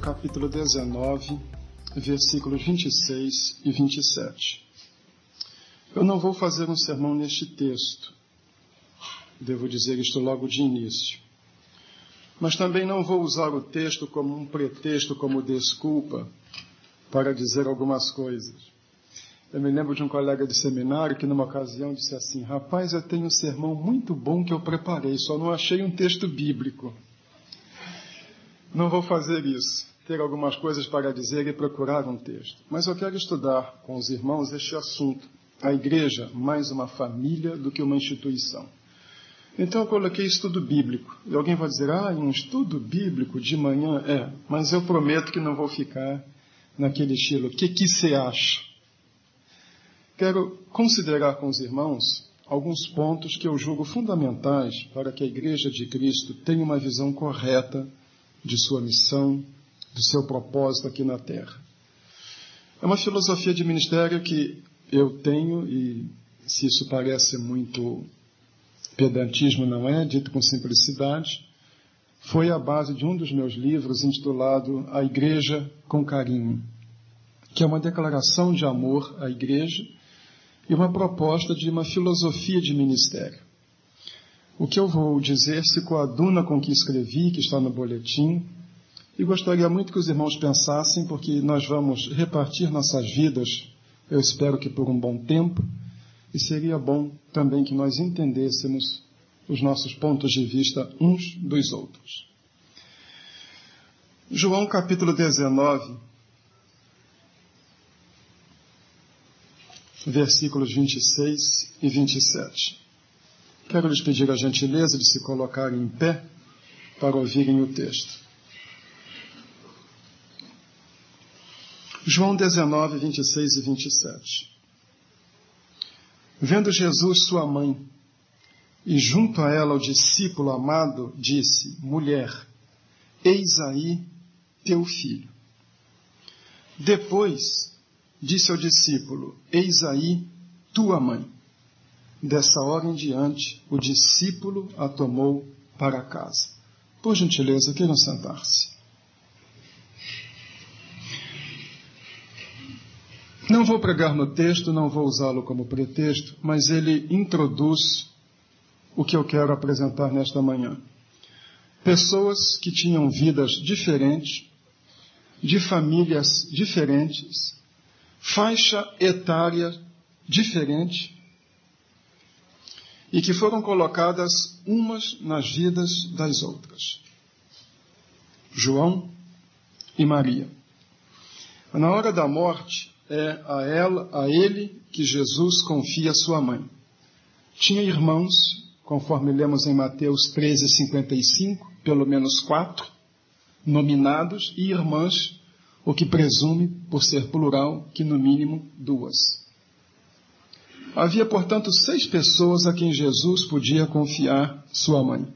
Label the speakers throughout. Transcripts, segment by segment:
Speaker 1: capítulo 19, versículos 26 e 27. Eu não vou fazer um sermão neste texto, devo dizer isto logo de início. Mas também não vou usar o texto como um pretexto, como desculpa para dizer algumas coisas. Eu me lembro de um colega de seminário que, numa ocasião, disse assim: Rapaz, eu tenho um sermão muito bom que eu preparei, só não achei um texto bíblico. Não vou fazer isso, ter algumas coisas para dizer e procurar um texto. Mas eu quero estudar com os irmãos este assunto. A igreja, mais uma família do que uma instituição. Então eu coloquei estudo bíblico. E alguém vai dizer, ah, um estudo bíblico de manhã? É, mas eu prometo que não vou ficar naquele estilo. O que, que você acha? Quero considerar com os irmãos alguns pontos que eu julgo fundamentais para que a Igreja de Cristo tenha uma visão correta de sua missão, do seu propósito aqui na Terra. É uma filosofia de ministério que eu tenho, e se isso parece muito pedantismo, não é, dito com simplicidade, foi a base de um dos meus livros intitulado A Igreja com Carinho, que é uma declaração de amor à Igreja e uma proposta de uma filosofia de ministério. O que eu vou dizer se coaduna com o que escrevi, que está no boletim, e gostaria muito que os irmãos pensassem, porque nós vamos repartir nossas vidas, eu espero que por um bom tempo, e seria bom também que nós entendêssemos os nossos pontos de vista uns dos outros. João capítulo 19, versículos 26 e 27. Quero lhes pedir a gentileza de se colocarem em pé para ouvirem o texto. João 19, 26 e 27. Vendo Jesus sua mãe e junto a ela o discípulo amado, disse: Mulher, eis aí teu filho. Depois disse ao discípulo: Eis aí tua mãe. Dessa hora em diante, o discípulo a tomou para casa. Por gentileza, queiram sentar-se. Não vou pregar no texto, não vou usá-lo como pretexto, mas ele introduz o que eu quero apresentar nesta manhã. Pessoas que tinham vidas diferentes, de famílias diferentes, faixa etária diferente e que foram colocadas umas nas vidas das outras. João e Maria. Na hora da morte, é a ela, a ele que Jesus confia sua mãe. Tinha irmãos, conforme lemos em Mateus 13:55, pelo menos quatro nominados e irmãs o que presume, por ser plural, que no mínimo duas. Havia, portanto, seis pessoas a quem Jesus podia confiar sua mãe.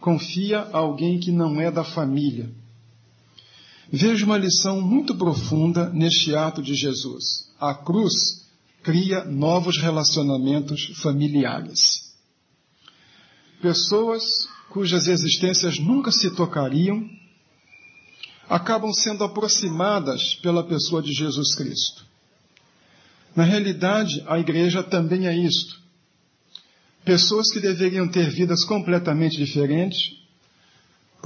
Speaker 1: Confia a alguém que não é da família. Vejo uma lição muito profunda neste ato de Jesus. A cruz cria novos relacionamentos familiares. Pessoas cujas existências nunca se tocariam acabam sendo aproximadas pela pessoa de Jesus Cristo. Na realidade, a igreja também é isto. Pessoas que deveriam ter vidas completamente diferentes,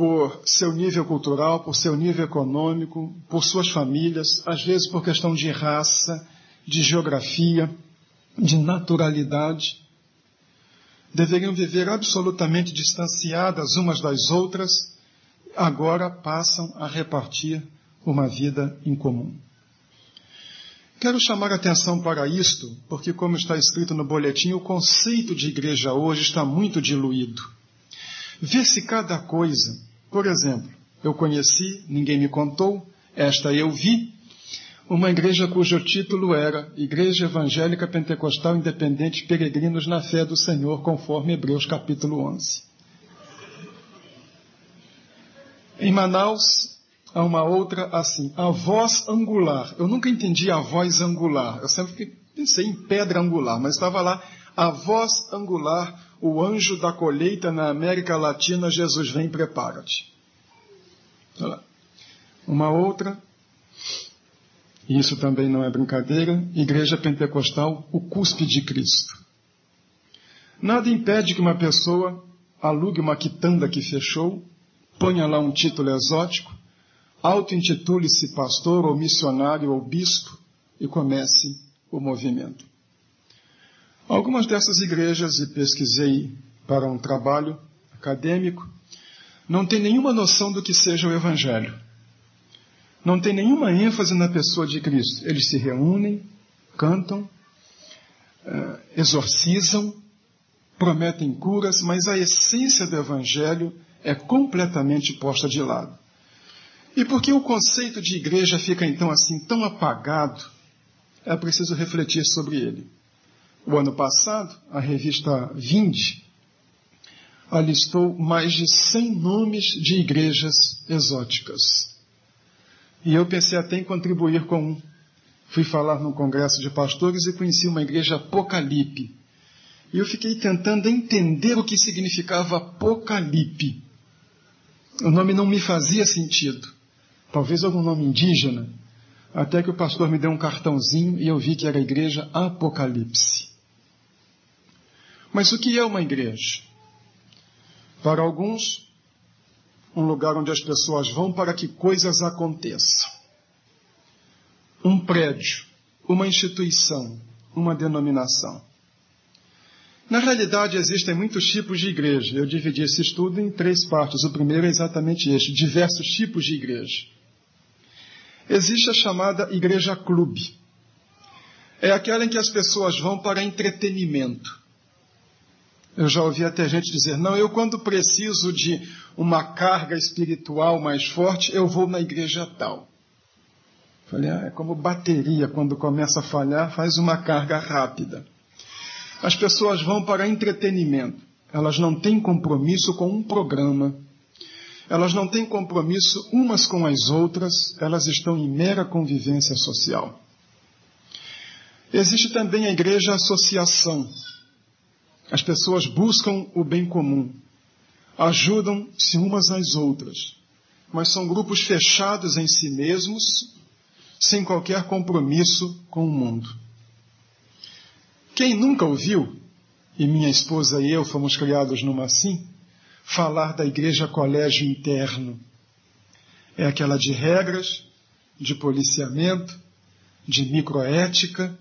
Speaker 1: por seu nível cultural, por seu nível econômico, por suas famílias, às vezes por questão de raça, de geografia, de naturalidade, deveriam viver absolutamente distanciadas umas das outras agora passam a repartir uma vida em comum. Quero chamar a atenção para isto, porque, como está escrito no boletim, o conceito de igreja hoje está muito diluído. Vê-se cada coisa. Por exemplo, eu conheci, ninguém me contou, esta eu vi, uma igreja cujo título era Igreja Evangélica Pentecostal Independente Peregrinos na Fé do Senhor, conforme Hebreus capítulo 11. Em Manaus, há uma outra assim, a voz angular. Eu nunca entendi a voz angular. Eu sempre pensei em pedra angular, mas estava lá a voz angular, o anjo da colheita na América Latina, Jesus vem, prepara-te. Uma outra, isso também não é brincadeira, Igreja Pentecostal, o cuspe de Cristo. Nada impede que uma pessoa alugue uma quitanda que fechou, ponha lá um título exótico, auto-intitule-se pastor ou missionário ou bispo e comece o movimento. Algumas dessas igrejas, e pesquisei para um trabalho acadêmico, não tem nenhuma noção do que seja o Evangelho. Não tem nenhuma ênfase na pessoa de Cristo. Eles se reúnem, cantam, eh, exorcizam, prometem curas, mas a essência do Evangelho é completamente posta de lado. E por que o conceito de igreja fica então assim tão apagado? É preciso refletir sobre ele. O ano passado, a revista Vinde alistou mais de 100 nomes de igrejas exóticas. E eu pensei até em contribuir com um. Fui falar num congresso de pastores e conheci uma igreja Apocalipe. E eu fiquei tentando entender o que significava Apocalipe. O nome não me fazia sentido. Talvez algum nome indígena. Até que o pastor me deu um cartãozinho e eu vi que era a igreja Apocalipse. Mas o que é uma igreja? Para alguns, um lugar onde as pessoas vão para que coisas aconteçam. Um prédio, uma instituição, uma denominação. Na realidade, existem muitos tipos de igreja. Eu dividi esse estudo em três partes. O primeiro é exatamente este: diversos tipos de igreja. Existe a chamada igreja clube. É aquela em que as pessoas vão para entretenimento. Eu já ouvi até gente dizer: não, eu quando preciso de uma carga espiritual mais forte, eu vou na igreja tal. Falei, ah, é como bateria, quando começa a falhar, faz uma carga rápida. As pessoas vão para entretenimento, elas não têm compromisso com um programa, elas não têm compromisso umas com as outras, elas estão em mera convivência social. Existe também a igreja associação. As pessoas buscam o bem comum, ajudam-se umas às outras, mas são grupos fechados em si mesmos, sem qualquer compromisso com o mundo. Quem nunca ouviu, e minha esposa e eu fomos criados numa assim, falar da igreja colégio interno. É aquela de regras, de policiamento, de microética,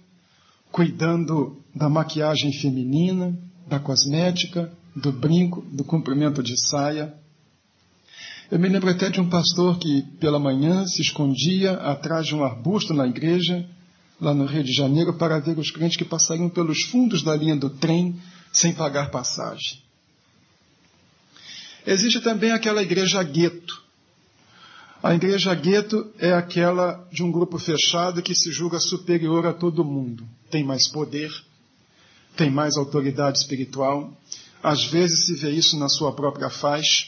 Speaker 1: cuidando da maquiagem feminina, da cosmética, do brinco, do comprimento de saia. Eu me lembro até de um pastor que, pela manhã, se escondia atrás de um arbusto na igreja, lá no Rio de Janeiro, para ver os crentes que passariam pelos fundos da linha do trem sem pagar passagem. Existe também aquela igreja gueto. A igreja gueto é aquela de um grupo fechado que se julga superior a todo mundo. Tem mais poder, tem mais autoridade espiritual. Às vezes se vê isso na sua própria faixa,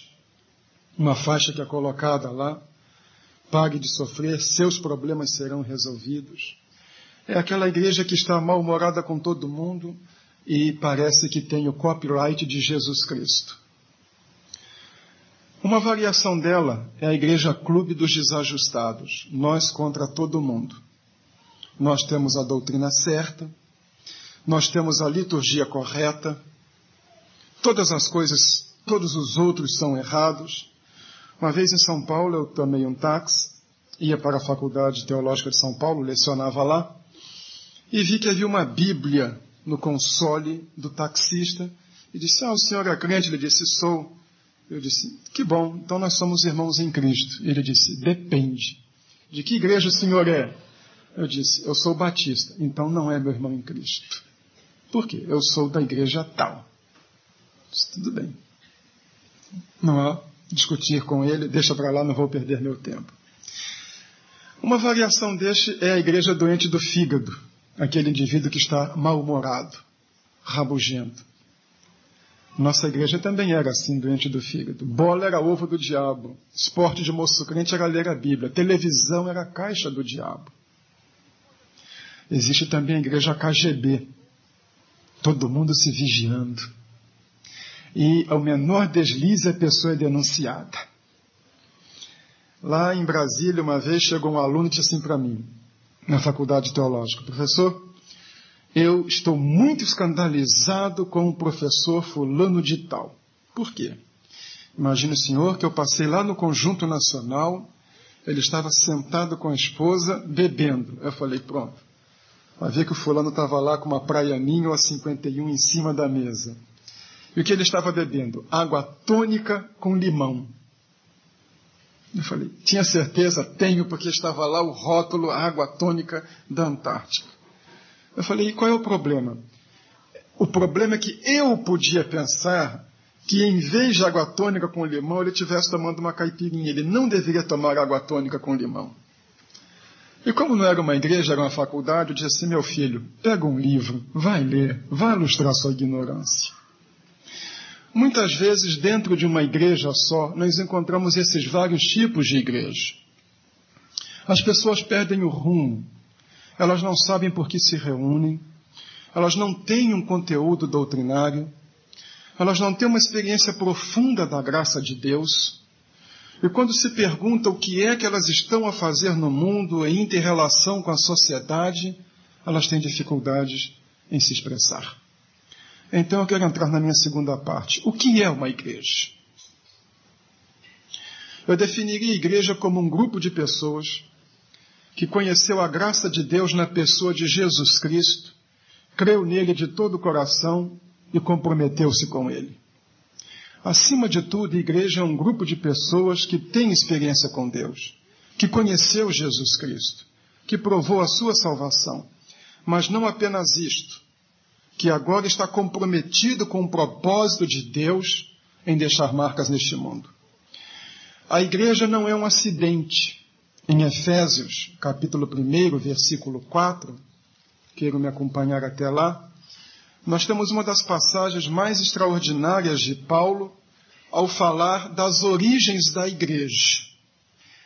Speaker 1: uma faixa que é colocada lá. Pague de sofrer, seus problemas serão resolvidos. É aquela igreja que está mal-humorada com todo mundo e parece que tem o copyright de Jesus Cristo. Uma variação dela é a Igreja Clube dos Desajustados, nós contra todo mundo. Nós temos a doutrina certa, nós temos a liturgia correta, todas as coisas, todos os outros são errados. Uma vez em São Paulo eu tomei um táxi, ia para a Faculdade Teológica de São Paulo, lecionava lá, e vi que havia uma Bíblia no console do taxista, e disse, ah, o senhor é crente? Ele disse, sou. Eu disse, que bom, então nós somos irmãos em Cristo. Ele disse, depende. De que igreja o senhor é? Eu disse, eu sou batista, então não é meu irmão em Cristo. Por quê? Eu sou da igreja tal. Tudo bem. Não há discutir com ele, deixa para lá, não vou perder meu tempo. Uma variação deste é a igreja doente do fígado, aquele indivíduo que está mal-humorado, rabugento. Nossa igreja também era assim, doente do fígado. Bola era ovo do diabo. Esporte de moço crente era ler a Bíblia. Televisão era a caixa do diabo. Existe também a igreja KGB. Todo mundo se vigiando. E ao menor deslize a pessoa é denunciada. Lá em Brasília, uma vez chegou um aluno e disse assim para mim, na faculdade teológica, professor, eu estou muito escandalizado com o professor fulano de tal. Por quê? Imagine o senhor que eu passei lá no Conjunto Nacional, ele estava sentado com a esposa, bebendo. Eu falei, pronto. Vai ver que o fulano estava lá com uma praia ninho a 51 em cima da mesa. E o que ele estava bebendo? Água tônica com limão. Eu falei, tinha certeza? Tenho, porque estava lá o rótulo água tônica da Antártica. Eu falei, e qual é o problema? O problema é que eu podia pensar que em vez de água tônica com limão, ele estivesse tomando uma caipirinha. Ele não deveria tomar água tônica com limão. E como não era uma igreja, era uma faculdade, eu disse assim, meu filho, pega um livro, vai ler, vai ilustrar sua ignorância. Muitas vezes, dentro de uma igreja só, nós encontramos esses vários tipos de igreja. As pessoas perdem o rumo, elas não sabem por que se reúnem, elas não têm um conteúdo doutrinário, elas não têm uma experiência profunda da graça de Deus. E quando se pergunta o que é que elas estão a fazer no mundo em interrelação com a sociedade, elas têm dificuldades em se expressar. Então eu quero entrar na minha segunda parte. O que é uma igreja? Eu definiria a igreja como um grupo de pessoas que conheceu a graça de Deus na pessoa de Jesus Cristo, creu nele de todo o coração e comprometeu-se com ele. Acima de tudo, a igreja é um grupo de pessoas que tem experiência com Deus, que conheceu Jesus Cristo, que provou a sua salvação. Mas não apenas isto, que agora está comprometido com o propósito de Deus em deixar marcas neste mundo. A igreja não é um acidente. Em Efésios, capítulo 1, versículo 4, quero me acompanhar até lá, nós temos uma das passagens mais extraordinárias de Paulo ao falar das origens da igreja.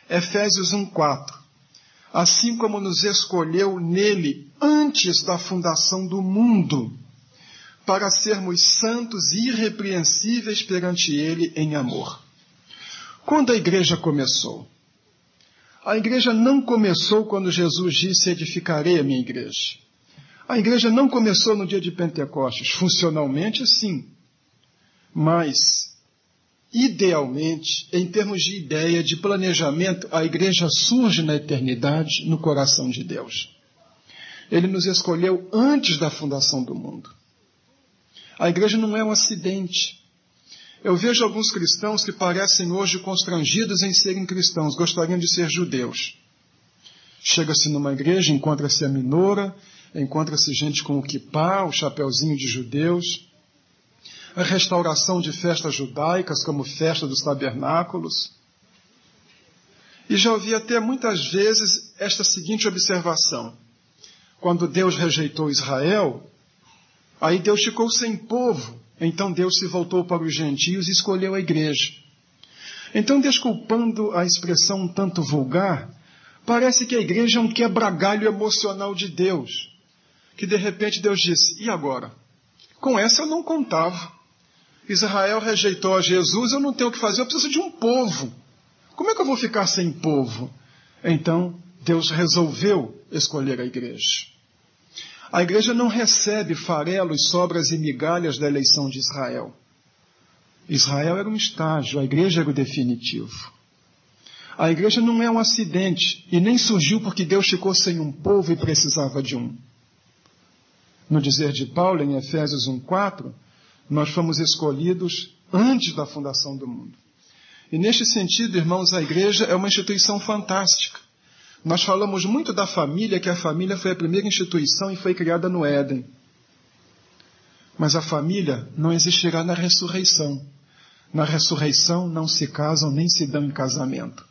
Speaker 1: Efésios 1:4. Assim como nos escolheu nele antes da fundação do mundo, para sermos santos e irrepreensíveis perante ele em amor. Quando a igreja começou? A igreja não começou quando Jesus disse: Edificarei a minha igreja. A igreja não começou no dia de Pentecostes, funcionalmente sim, mas idealmente, em termos de ideia, de planejamento, a igreja surge na eternidade no coração de Deus. Ele nos escolheu antes da fundação do mundo. A igreja não é um acidente. Eu vejo alguns cristãos que parecem hoje constrangidos em serem cristãos, gostariam de ser judeus. Chega-se numa igreja, encontra-se a minora, encontra-se gente com o kippah, o chapeuzinho de judeus, a restauração de festas judaicas, como festa dos tabernáculos. E já ouvi até muitas vezes esta seguinte observação: quando Deus rejeitou Israel, aí Deus ficou sem povo, então Deus se voltou para os gentios e escolheu a igreja. Então, desculpando a expressão um tanto vulgar, parece que a igreja é um quebra-galho emocional de Deus que de repente Deus disse: e agora? Com essa eu não contava. Israel rejeitou a Jesus, eu não tenho o que fazer, eu preciso de um povo. Como é que eu vou ficar sem povo? Então, Deus resolveu escolher a igreja. A igreja não recebe farelos, sobras e migalhas da eleição de Israel. Israel era um estágio, a igreja era o definitivo. A igreja não é um acidente e nem surgiu porque Deus ficou sem um povo e precisava de um. No dizer de Paulo em Efésios 1:4, nós fomos escolhidos antes da fundação do mundo. E neste sentido, irmãos, a igreja é uma instituição fantástica. Nós falamos muito da família, que a família foi a primeira instituição e foi criada no Éden. Mas a família não existirá na ressurreição. Na ressurreição não se casam nem se dão em casamento,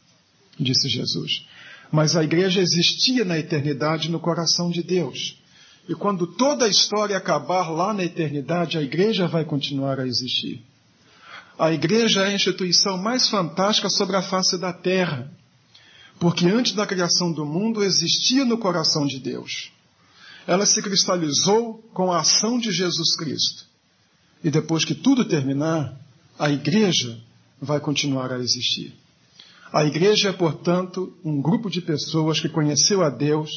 Speaker 1: disse Jesus. Mas a igreja existia na eternidade no coração de Deus. E quando toda a história acabar lá na eternidade, a igreja vai continuar a existir. A igreja é a instituição mais fantástica sobre a face da terra, porque antes da criação do mundo existia no coração de Deus. Ela se cristalizou com a ação de Jesus Cristo. E depois que tudo terminar, a igreja vai continuar a existir. A igreja é, portanto, um grupo de pessoas que conheceu a Deus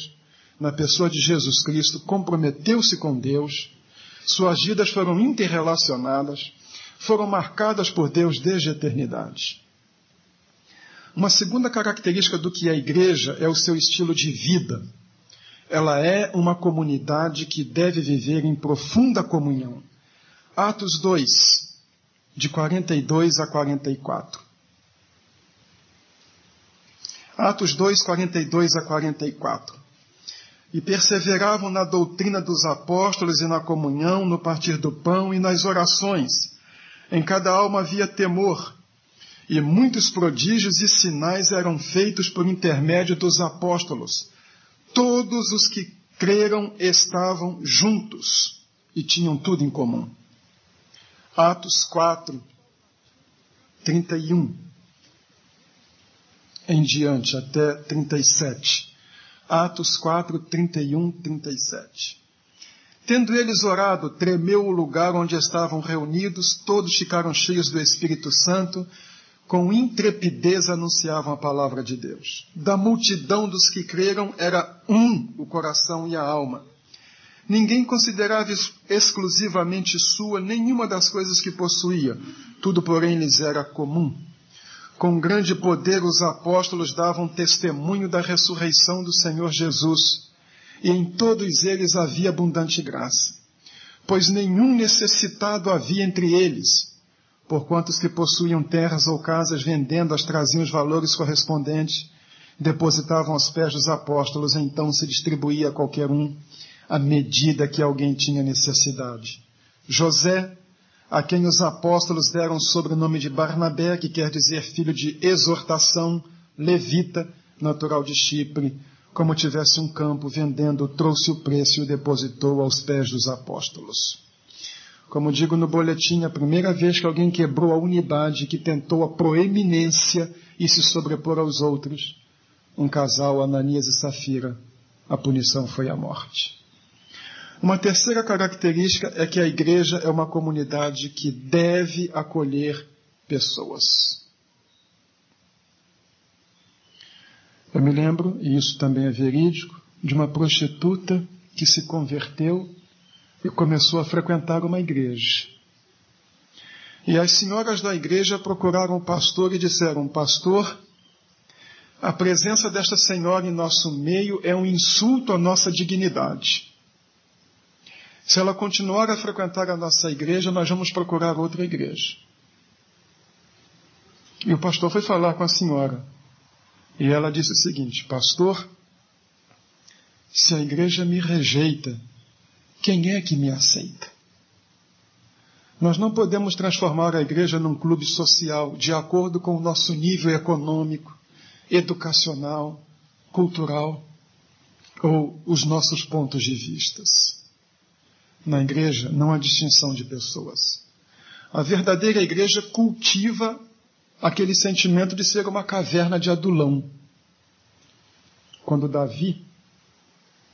Speaker 1: na pessoa de Jesus Cristo, comprometeu-se com Deus, suas vidas foram interrelacionadas, foram marcadas por Deus desde a eternidade. Uma segunda característica do que é a igreja é o seu estilo de vida. Ela é uma comunidade que deve viver em profunda comunhão. Atos 2, de 42 a 44. Atos 2, 42 a 44. E perseveravam na doutrina dos apóstolos e na comunhão, no partir do pão e nas orações. Em cada alma havia temor, e muitos prodígios e sinais eram feitos por intermédio dos apóstolos. Todos os que creram estavam juntos e tinham tudo em comum. Atos 4, 31 em diante, até 37. Atos 4, 31, 37. Tendo eles orado, tremeu o lugar onde estavam reunidos, todos ficaram cheios do Espírito Santo, com intrepidez anunciavam a palavra de Deus. Da multidão dos que creram, era um o coração e a alma. Ninguém considerava exclusivamente sua nenhuma das coisas que possuía, tudo, porém, lhes era comum. Com grande poder os apóstolos davam testemunho da ressurreição do Senhor Jesus, e em todos eles havia abundante graça. Pois nenhum necessitado havia entre eles, porquanto os que possuíam terras ou casas vendendo-as traziam os valores correspondentes, depositavam aos pés dos apóstolos, então se distribuía a qualquer um à medida que alguém tinha necessidade. José, a quem os apóstolos deram o sobrenome de Barnabé, que quer dizer filho de exortação, levita, natural de Chipre, como tivesse um campo vendendo, trouxe o preço e o depositou aos pés dos apóstolos. Como digo no boletim, a primeira vez que alguém quebrou a unidade, que tentou a proeminência e se sobrepor aos outros, um casal, Ananias e Safira, a punição foi a morte. Uma terceira característica é que a igreja é uma comunidade que deve acolher pessoas. Eu me lembro, e isso também é verídico, de uma prostituta que se converteu e começou a frequentar uma igreja. E as senhoras da igreja procuraram o pastor e disseram: Pastor, a presença desta senhora em nosso meio é um insulto à nossa dignidade. Se ela continuar a frequentar a nossa igreja, nós vamos procurar outra igreja. E o pastor foi falar com a senhora. E ela disse o seguinte: Pastor, se a igreja me rejeita, quem é que me aceita? Nós não podemos transformar a igreja num clube social de acordo com o nosso nível econômico, educacional, cultural ou os nossos pontos de vistas na igreja não há distinção de pessoas. A verdadeira igreja cultiva aquele sentimento de ser uma caverna de adulão. Quando Davi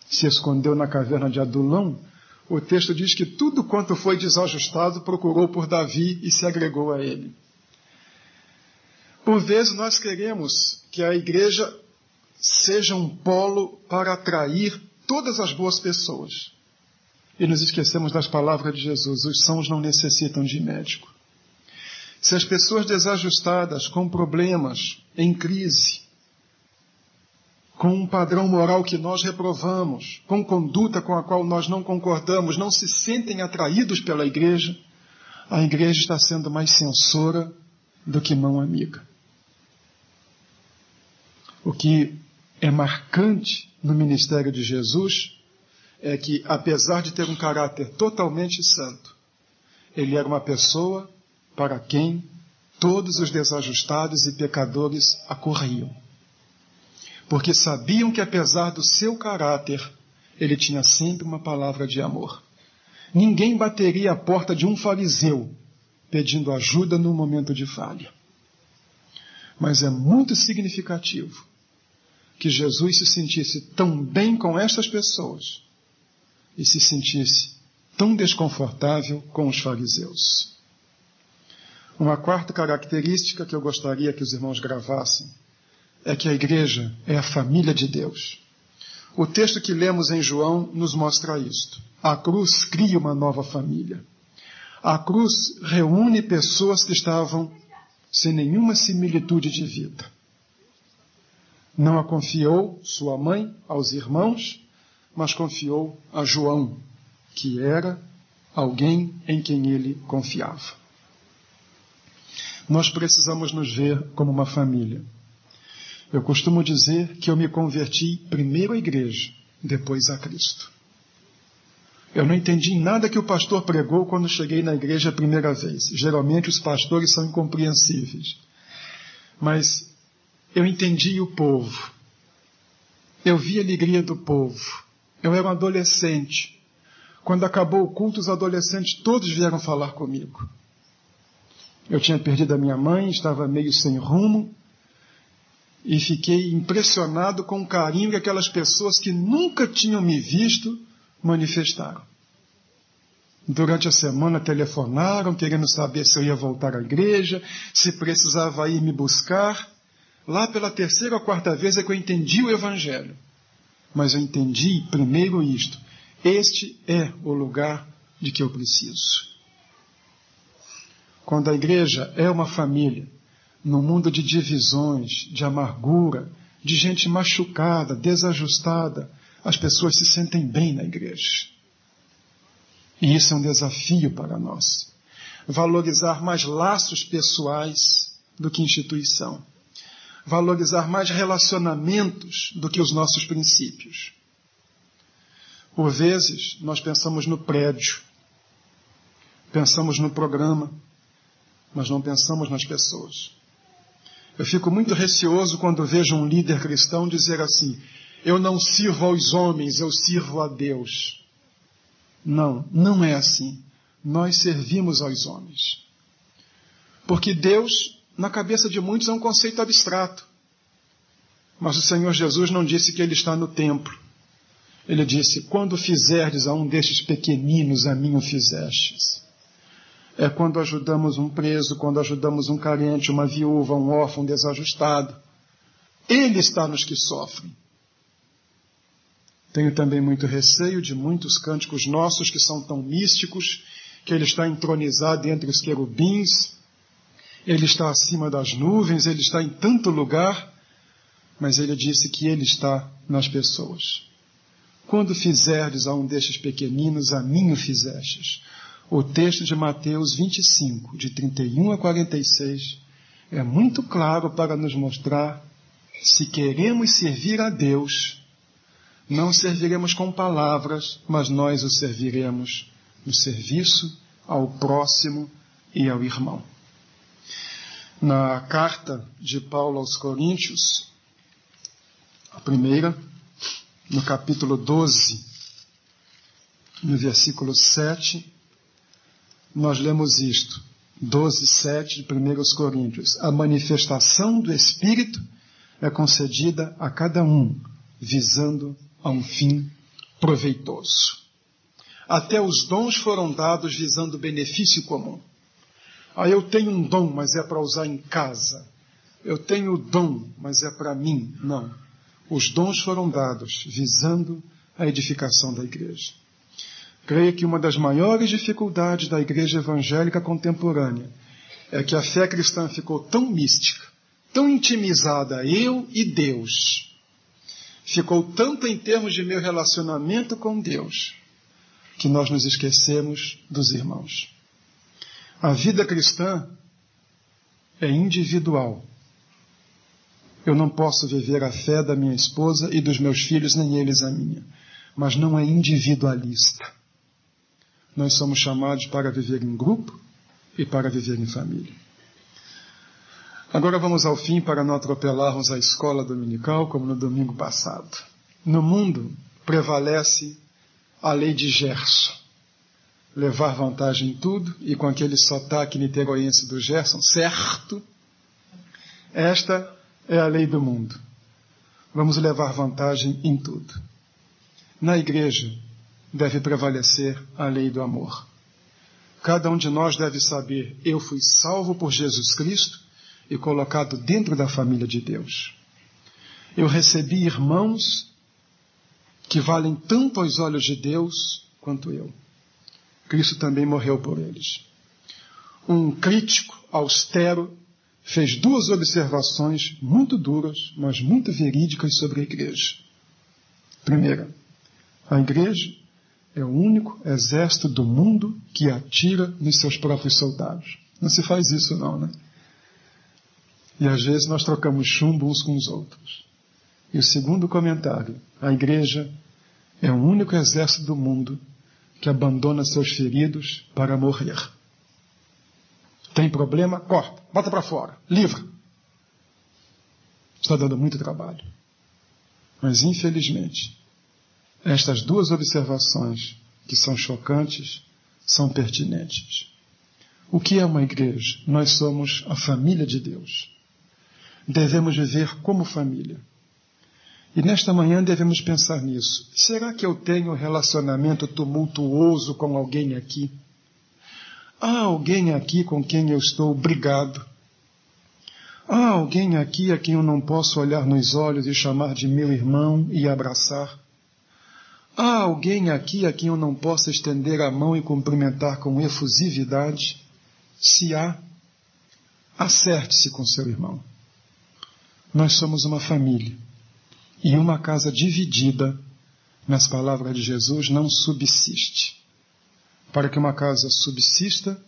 Speaker 1: se escondeu na caverna de Adulão, o texto diz que tudo quanto foi desajustado procurou por Davi e se agregou a ele. Por vezes nós queremos que a igreja seja um polo para atrair todas as boas pessoas. E nos esquecemos das palavras de Jesus: os sãos não necessitam de médico. Se as pessoas desajustadas, com problemas, em crise, com um padrão moral que nós reprovamos, com conduta com a qual nós não concordamos, não se sentem atraídos pela igreja, a igreja está sendo mais censora do que mão amiga. O que é marcante no ministério de Jesus é que, apesar de ter um caráter totalmente santo, ele era uma pessoa para quem todos os desajustados e pecadores acorriam. Porque sabiam que, apesar do seu caráter, ele tinha sempre uma palavra de amor. Ninguém bateria a porta de um fariseu pedindo ajuda no momento de falha. Mas é muito significativo que Jesus se sentisse tão bem com estas pessoas e se sentisse tão desconfortável com os fariseus. Uma quarta característica que eu gostaria que os irmãos gravassem é que a igreja é a família de Deus. O texto que lemos em João nos mostra isto. A cruz cria uma nova família. A cruz reúne pessoas que estavam sem nenhuma similitude de vida. Não a confiou sua mãe aos irmãos, mas confiou a João, que era alguém em quem ele confiava. Nós precisamos nos ver como uma família. Eu costumo dizer que eu me converti primeiro à igreja, depois a Cristo. Eu não entendi nada que o pastor pregou quando cheguei na igreja a primeira vez. Geralmente os pastores são incompreensíveis. Mas eu entendi o povo. Eu vi a alegria do povo. Eu era um adolescente. Quando acabou o culto, os adolescentes todos vieram falar comigo. Eu tinha perdido a minha mãe, estava meio sem rumo, e fiquei impressionado com o carinho que aquelas pessoas que nunca tinham me visto manifestaram. Durante a semana telefonaram, querendo saber se eu ia voltar à igreja, se precisava ir me buscar. Lá pela terceira ou quarta vez é que eu entendi o Evangelho. Mas eu entendi primeiro isto: este é o lugar de que eu preciso. Quando a igreja é uma família, no mundo de divisões, de amargura, de gente machucada, desajustada, as pessoas se sentem bem na igreja. E isso é um desafio para nós. Valorizar mais laços pessoais do que instituição. Valorizar mais relacionamentos do que os nossos princípios. Por vezes, nós pensamos no prédio, pensamos no programa, mas não pensamos nas pessoas. Eu fico muito receoso quando vejo um líder cristão dizer assim: Eu não sirvo aos homens, eu sirvo a Deus. Não, não é assim. Nós servimos aos homens. Porque Deus, na cabeça de muitos, é um conceito abstrato. Mas o Senhor Jesus não disse que Ele está no templo. Ele disse: Quando fizerdes a um destes pequeninos, a mim o fizestes é quando ajudamos um preso, quando ajudamos um carente, uma viúva, um órfão desajustado. Ele está nos que sofrem. Tenho também muito receio de muitos cânticos nossos que são tão místicos, que ele está entronizado entre os querubins, ele está acima das nuvens, ele está em tanto lugar, mas ele disse que ele está nas pessoas. Quando fizerdes a um destes pequeninos, a mim o fizestes. O texto de Mateus 25, de 31 a 46, é muito claro para nos mostrar se queremos servir a Deus, não serviremos com palavras, mas nós o serviremos no serviço ao próximo e ao irmão. Na carta de Paulo aos Coríntios, a primeira, no capítulo 12, no versículo 7, nós lemos isto, 12, 7 de 1 Coríntios. A manifestação do Espírito é concedida a cada um, visando a um fim proveitoso. Até os dons foram dados visando benefício comum. Ah, eu tenho um dom, mas é para usar em casa. Eu tenho o dom, mas é para mim. Não. Os dons foram dados visando a edificação da igreja. Creio que uma das maiores dificuldades da igreja evangélica contemporânea é que a fé cristã ficou tão mística, tão intimizada, eu e Deus. Ficou tanto em termos de meu relacionamento com Deus, que nós nos esquecemos dos irmãos. A vida cristã é individual. Eu não posso viver a fé da minha esposa e dos meus filhos, nem eles a minha. Mas não é individualista. Nós somos chamados para viver em grupo e para viver em família. Agora vamos ao fim para não atropelarmos a escola dominical como no domingo passado. No mundo prevalece a lei de Gerson. Levar vantagem em tudo e com aquele sotaque niteroense do Gerson, certo? Esta é a lei do mundo. Vamos levar vantagem em tudo. Na igreja, deve prevalecer a lei do amor. Cada um de nós deve saber: eu fui salvo por Jesus Cristo e colocado dentro da família de Deus. Eu recebi irmãos que valem tanto aos olhos de Deus quanto eu. Cristo também morreu por eles. Um crítico austero fez duas observações muito duras, mas muito verídicas sobre a igreja. Primeira, a igreja é o único exército do mundo que atira nos seus próprios soldados. Não se faz isso não, né? E às vezes nós trocamos chumbo uns com os outros. E o segundo comentário, a igreja é o único exército do mundo que abandona seus feridos para morrer. Tem problema? Corta, bota para fora, livra. Está dando muito trabalho. Mas infelizmente, estas duas observações, que são chocantes, são pertinentes. O que é uma igreja? Nós somos a família de Deus. Devemos viver como família. E nesta manhã devemos pensar nisso. Será que eu tenho um relacionamento tumultuoso com alguém aqui? Há alguém aqui com quem eu estou brigado? Há alguém aqui a quem eu não posso olhar nos olhos e chamar de meu irmão e abraçar? Há alguém aqui a quem eu não possa estender a mão e cumprimentar com efusividade? Se há, acerte-se com seu irmão. Nós somos uma família. E uma casa dividida, nas palavras de Jesus, não subsiste. Para que uma casa subsista,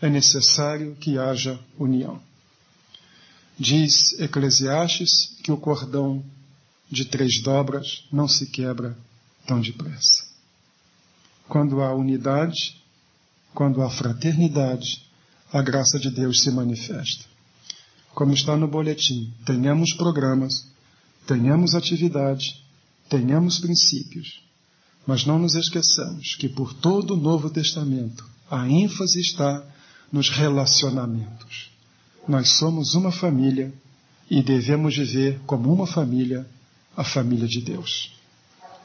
Speaker 1: é necessário que haja união. Diz Eclesiastes que o cordão de três dobras não se quebra tão depressa. Quando há unidade, quando há fraternidade, a graça de Deus se manifesta. Como está no boletim, tenhamos programas tenhamos atividade, tenhamos princípios, mas não nos esqueçamos que por todo o Novo Testamento a ênfase está nos relacionamentos. Nós somos uma família e devemos viver como uma família, a família de Deus.